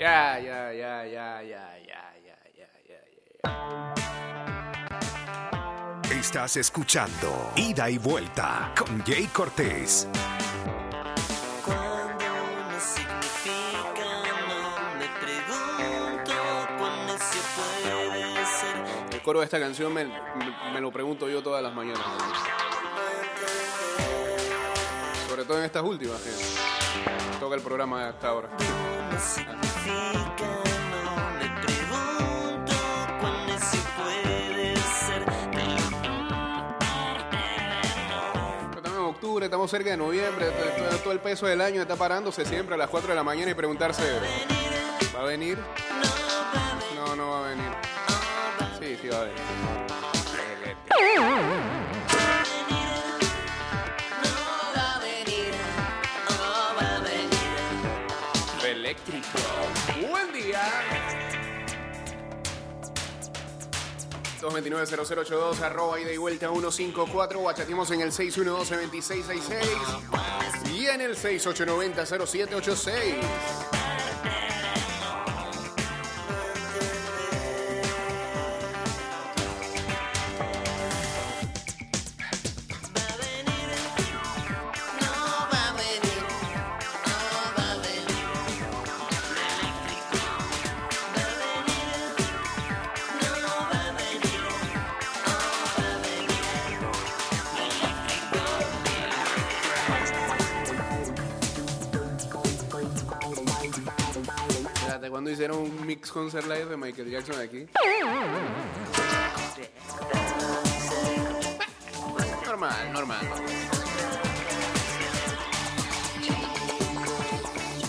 Ya, ya, ya, ya, ya, ya, ya, ya, ya, ya. Estás escuchando Ida y Vuelta con Jay Cortés. Cuando no significa, no me pregunto cuán necio puede ser. El coro de esta canción me, me- me lo pregunto yo todas las mañanas. Sobre todo en estas últimas que toca el programa hasta ahora. Estamos en octubre, estamos cerca de noviembre, todo el peso del año está parándose siempre a las 4 de la mañana y preguntarse, ¿va a venir? No, no va a venir. Sí, sí va a venir. 229-0082, arroba y vuelta 154, guachatimos en el 612-2666 y en el 6890-0786. Mix concert live de Michael Jackson aquí? Normal, normal.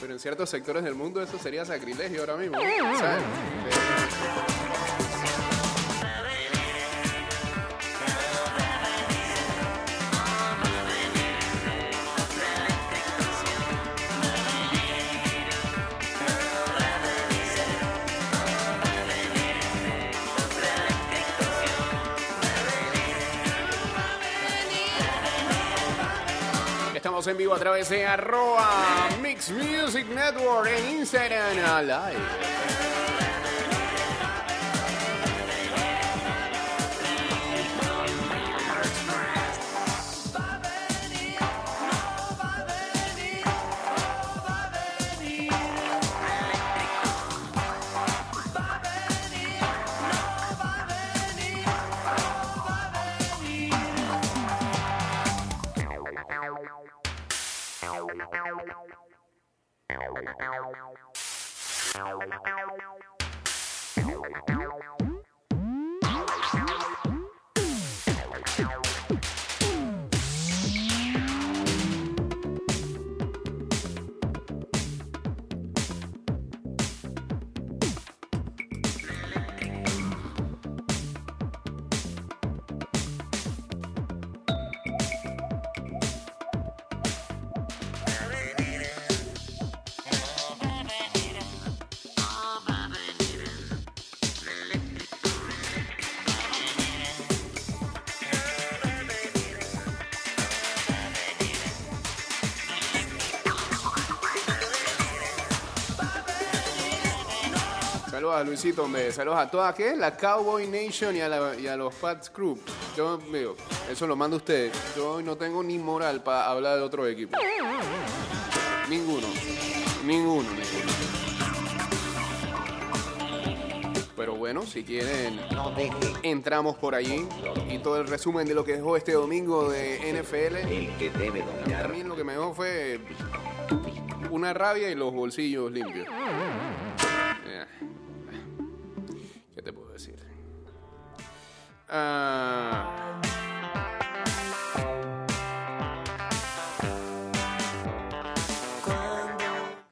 Pero en ciertos sectores del mundo eso sería sacrilegio ahora mismo. En vivo a través de arroba Mix Music Network en Instagram Live. Thank you. Saludos a Luisito, hombre. Saludos a toda ¿qué? la Cowboy Nation y a, la- y a los Pats Crew. Yo, digo, eso lo manda usted. Yo no tengo ni moral para hablar de otro equipo. Ninguno. Ninguno, ninguno. Pero bueno, si quieren, entramos por allí. Y todo el resumen de lo que dejó este domingo de NFL. El que debe A dominar. mí lo que me dejó fue una rabia y los bolsillos limpios. Ah,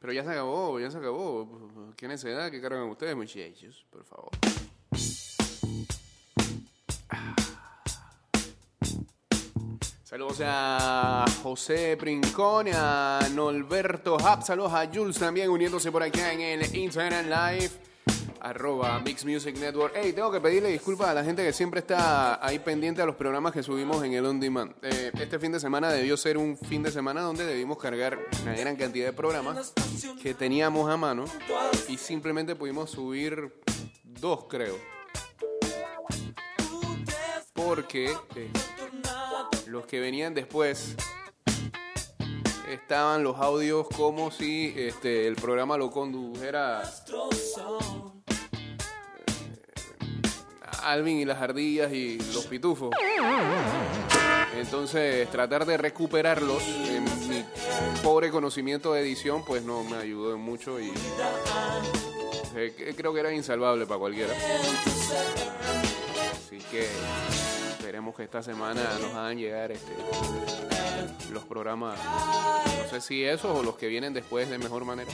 pero ya se acabó, ya se acabó. ¿Qué necesidad que cargan ustedes, muchachos? Por favor. Saludos a José Princón, a Norberto Hub, saludos a Jules también uniéndose por acá en el Instagram Live. Arroba Mix Music Network. Hey, tengo que pedirle disculpas a la gente que siempre está ahí pendiente a los programas que subimos en el On Demand. Eh, este fin de semana debió ser un fin de semana donde debimos cargar una gran cantidad de programas que teníamos a mano y simplemente pudimos subir dos, creo. Porque eh, los que venían después estaban los audios como si este, el programa lo condujera Alvin y las ardillas y los pitufos. Entonces, tratar de recuperarlos en mi pobre conocimiento de edición, pues no me ayudó mucho y eh, creo que era insalvable para cualquiera. Así que esperemos que esta semana nos hagan llegar este, los programas, no sé si esos o los que vienen después de mejor manera.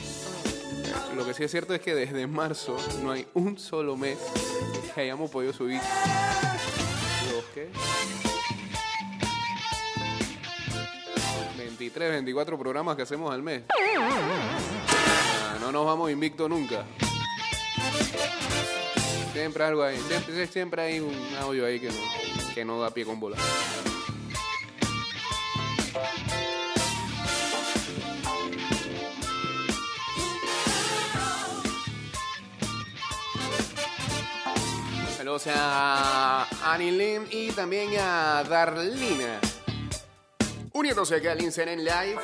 Lo que sí es cierto es que desde marzo no hay un solo mes que hayamos podido subir los que 23, 24 programas que hacemos al mes. Ah, no nos vamos invicto nunca. Siempre algo ahí, siempre, siempre hay un audio ahí que no, que no da pie con bola. A Annie Lim y también a Darlina. Uniéndose acá al Instagram Live.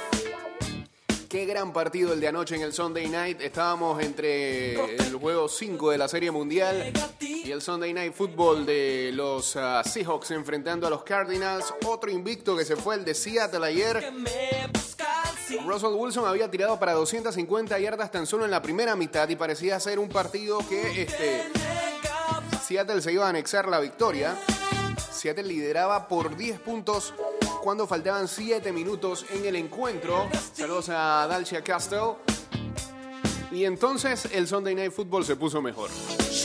Qué gran partido el de anoche en el Sunday Night. Estábamos entre el juego 5 de la Serie Mundial y el Sunday Night Football de los ah, Seahawks enfrentando a los Cardinals. Otro invicto que se fue el de Seattle ayer. Russell Wilson había tirado para 250 yardas tan solo en la primera mitad y parecía ser un partido que este, Seattle se iba a anexar la victoria. Seattle lideraba por 10 puntos cuando faltaban 7 minutos en el encuentro. Saludos a Dalcia Castell. Y entonces el Sunday Night Football se puso mejor.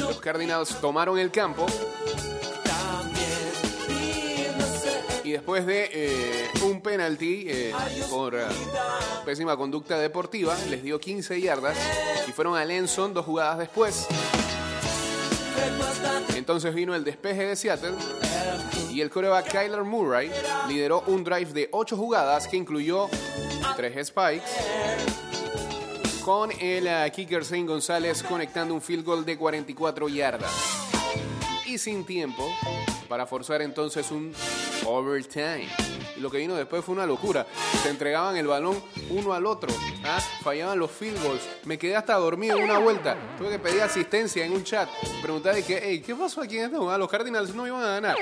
Los Cardinals tomaron el campo. Y después de eh, un penalti eh, por eh, pésima conducta deportiva, les dio 15 yardas y fueron a Lenson dos jugadas después. Entonces vino el despeje de Seattle y el coreback Kyler Murray lideró un drive de 8 jugadas que incluyó 3 spikes con el eh, kicker Zane González conectando un field goal de 44 yardas. Y sin tiempo para forzar entonces un overtime. Lo que vino después fue una locura. Se entregaban el balón uno al otro. ¿ah? Fallaban los field goals. Me quedé hasta dormido en una vuelta. Tuve que pedir asistencia en un chat. Preguntar de que, hey, ¿qué pasó aquí en esta jugada? Los Cardinals no iban a ganar.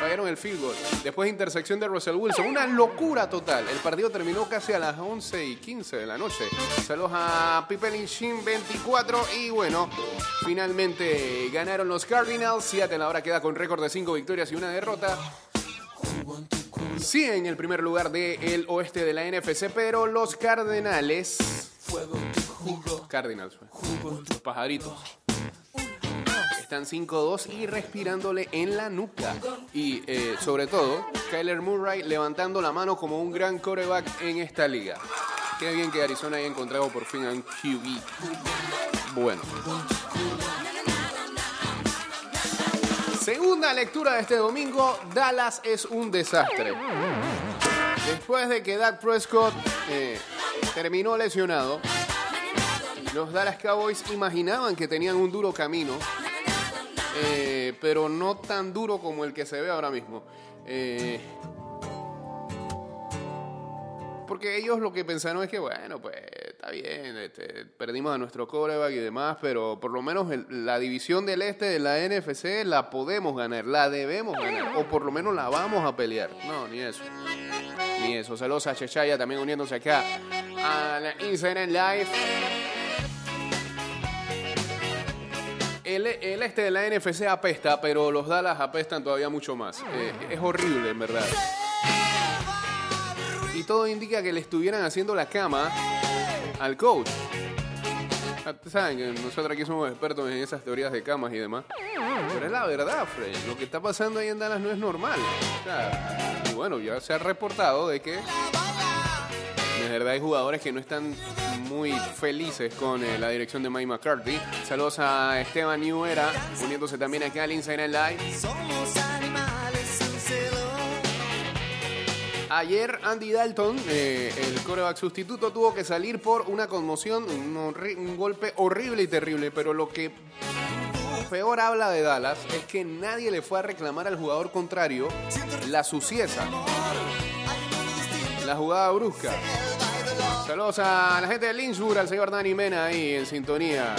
Fallaron el field goal. Después intersección de Russell Wilson. Una locura total. El partido terminó casi a las 11 y 15 de la noche. Saludos a Pipe Shin 24. Y bueno, finalmente ganaron los Cardinals. Seattle ahora queda con récord de 5 victorias y una derrota. Sí, en el primer lugar del oeste de la NFC, pero los Cardenales. Cardinals, los pajaritos. Están 5-2 y respirándole en la nuca. Y eh, sobre todo, Kyler Murray levantando la mano como un gran coreback en esta liga. Qué bien que Arizona haya encontrado por fin a un QB. Bueno. Segunda lectura de este domingo, Dallas es un desastre. Después de que Dak Prescott eh, terminó lesionado, los Dallas Cowboys imaginaban que tenían un duro camino, eh, pero no tan duro como el que se ve ahora mismo. Eh, porque ellos lo que pensaron es que, bueno, pues está bien, este, perdimos a nuestro coreback y demás, pero por lo menos la división del este de la NFC la podemos ganar, la debemos ganar, o por lo menos la vamos a pelear. No, ni eso. Ni eso. Saludos a Chechaya también uniéndose acá a la Instagram Live. El, el este de la NFC apesta, pero los Dallas apestan todavía mucho más. Eh, es horrible, en verdad. Y todo indica que le estuvieran haciendo la cama al coach. Ah, Saben que nosotros aquí somos expertos en esas teorías de camas y demás. Pero es la verdad, Fred. Lo que está pasando ahí en Dallas no es normal. Y bueno, ya se ha reportado de que de verdad hay jugadores que no están muy felices con eh, la dirección de Mike McCarthy. Saludos a Esteban Newera, uniéndose también aquí al Night Live. Ayer Andy Dalton, eh, el coreback sustituto, tuvo que salir por una conmoción, un, golpe horrible y terrible, pero lo que peor habla de Dallas es que nadie le fue a reclamar al jugador contrario la sucieza, la jugada brusca. Saludos a la gente de Lynchburg, al señor Dani Mena ahí en sintonía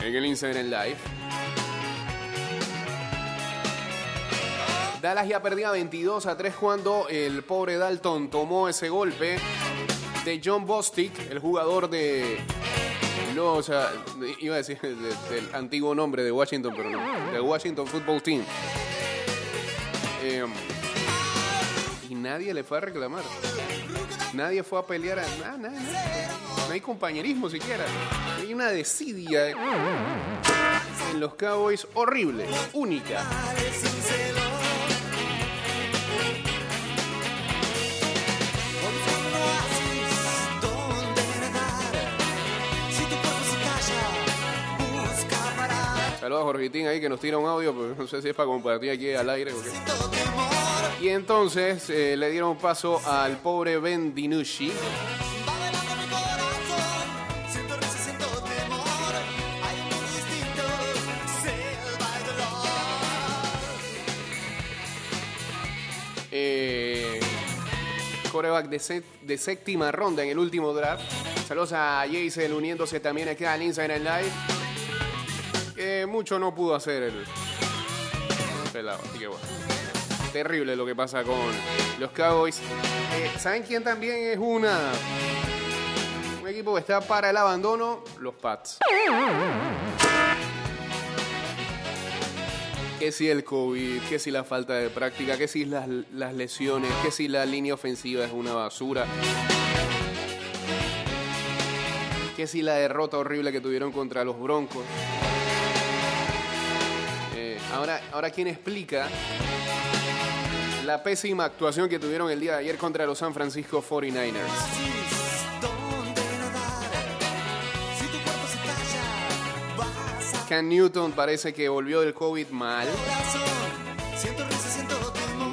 en el Instagram Live. Dallas ya perdía 22 a 3 cuando el pobre Dalton tomó ese golpe de John Bostic, el jugador de los, ah, de- iba a decir de- del antiguo nombre de Washington, pero no, de Washington Football Team. Eh, y nadie le fue a reclamar. Nadie fue a pelear a nada. No hay compañerismo siquiera. Hay una desidia en los Cowboys horrible, única. Saludos a Jorgitín ahí que nos tira un audio, pero no sé si es para compartir aquí al aire. Y entonces eh, le dieron paso al pobre Ben Dinucci. Eh, coreback de, sé- de séptima ronda en el último draft. Saludos a Jason uniéndose también aquí al Inside Live. Mucho no pudo hacer el pelado, así que bueno. Terrible lo que pasa con los Cowboys. Eh, ¿Saben quién también es una un equipo que está para el abandono? Los Pats. Que si el COVID, que si la falta de práctica, que si las, las lesiones, que si la línea ofensiva es una basura. Que si la derrota horrible que tuvieron contra los Broncos. Ahora, ahora, ¿quién explica la pésima actuación que tuvieron el día de ayer contra los San Francisco 49ers? Donde nadar. Si tu cuerpo se calla, vas a Cam Newton parece que volvió del COVID mal.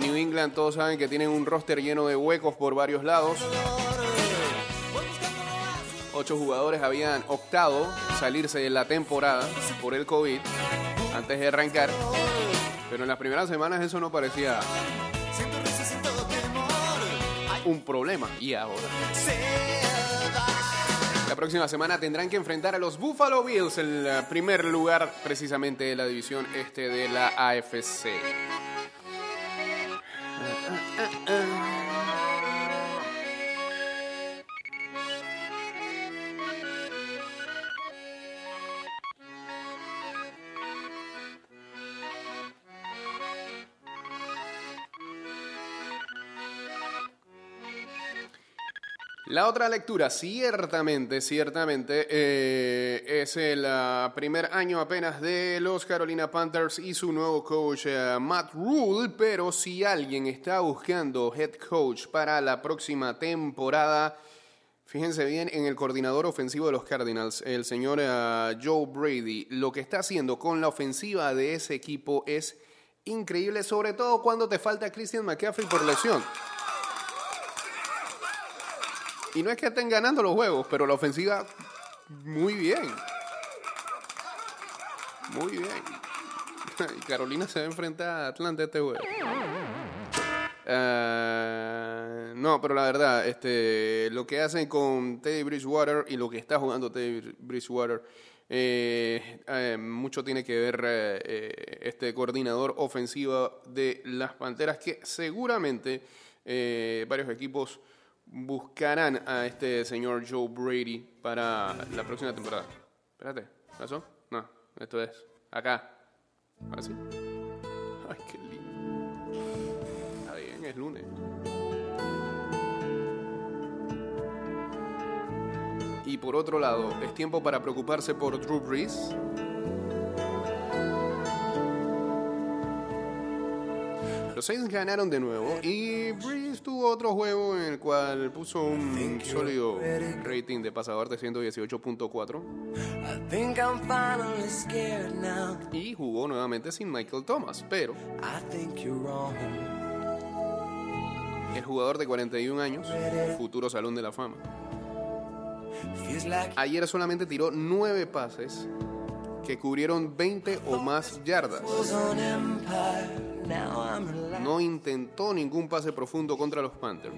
New England todos saben que tienen un roster lleno de huecos por varios lados. Ocho jugadores habían optado salirse de la temporada por el COVID antes de arrancar. Pero en las primeras semanas eso no parecía un problema. Y ahora. La próxima semana tendrán que enfrentar a los Buffalo Bills, el primer lugar precisamente de la división este de la AFC. La otra lectura, ciertamente, ciertamente, eh, es el ah, primer año apenas de los Carolina Panthers y su nuevo coach eh, Matt Rule, pero si alguien está buscando head coach para la próxima temporada, fíjense bien en el coordinador ofensivo de los Cardinals, el señor ah, Joe Brady. Lo que está haciendo con la ofensiva de ese equipo es increíble, sobre todo cuando te falta Christian McCaffrey por lesión. Y no es que estén ganando los juegos, pero la ofensiva muy bien. Muy bien. Y Carolina se va a enfrentar a Atlanta este juego. Ah, no, pero la verdad, este, lo que hacen con Teddy Bridgewater y lo que está jugando Teddy Bridgewater, eh, eh, mucho tiene que ver eh, eh, este coordinador ofensivo de las Panteras, que seguramente eh, varios equipos buscarán a este señor Joe Brady para la próxima temporada. Espérate, ¿pasó? No, esto es acá. Ahora sí. Ay, qué lindo. Está bien, es lunes. Y por otro lado, ¿es tiempo para preocuparse por Drew Brees? Los Saints ganaron de nuevo y Tuvo otro juego en el cual puso un sólido rating de pasador de 118.4 I think I'm finally scared now. y jugó nuevamente sin Michael Thomas, pero el jugador de 41 años, futuro Salón de la Fama, ayer solamente tiró 9 pases que cubrieron 20 o más yardas. No intentó ningún pase profundo contra los Panthers.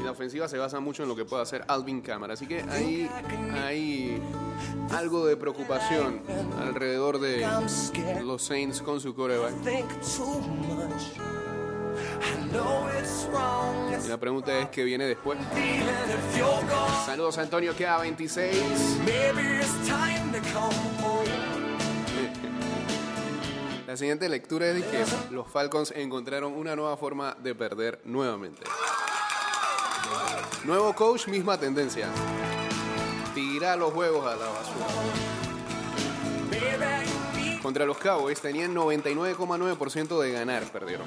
Y la ofensiva se basa mucho en lo que puede hacer Alvin Kamara. Así que ahí hay algo de preocupación alrededor de los Saints con su coreback. Y la pregunta es qué viene después. Saludos Antonio, queda 26. La siguiente lectura es de que los Falcons encontraron una nueva forma de perder nuevamente. Nuevo coach, misma tendencia. Tira los juegos a la basura. Contra los Cowboys tenían 99,9% de ganar, perdieron.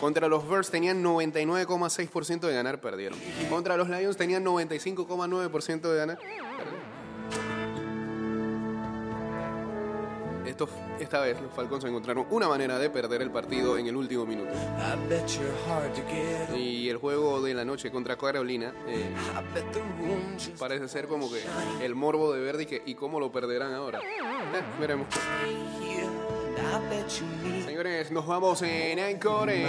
Contra los Bears tenían 99,6% de ganar, perdieron. Contra los Lions tenían 95,9% de ganar, perdieron. Estos- esta vez los Falcons encontraron una manera de perder el partido en el último minuto. Y el juego de la noche contra Carolina eh, parece ser como que el morbo de Verdi que, y cómo lo perderán ahora. Eh, veremos. Señores, nos vamos en Anchor en,